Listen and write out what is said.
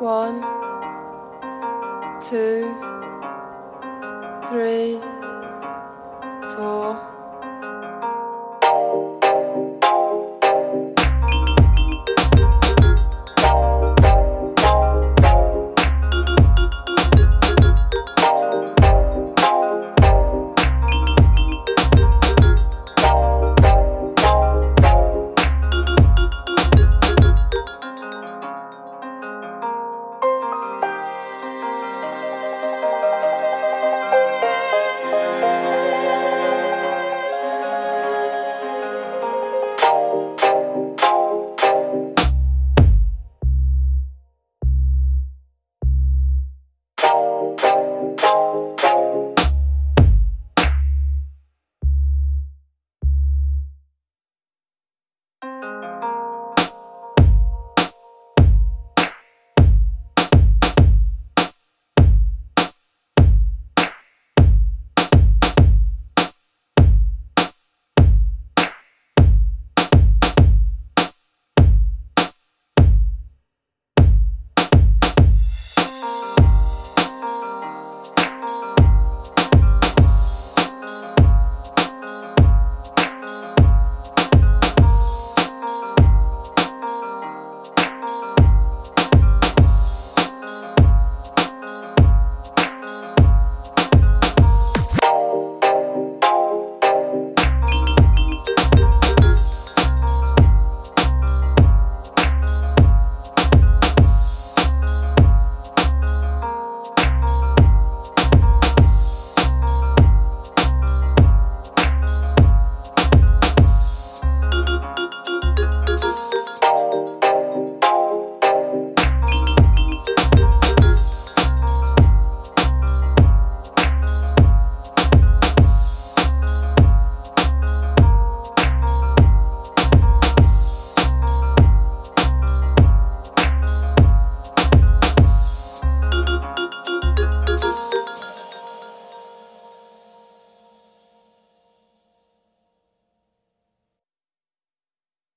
One, two, three.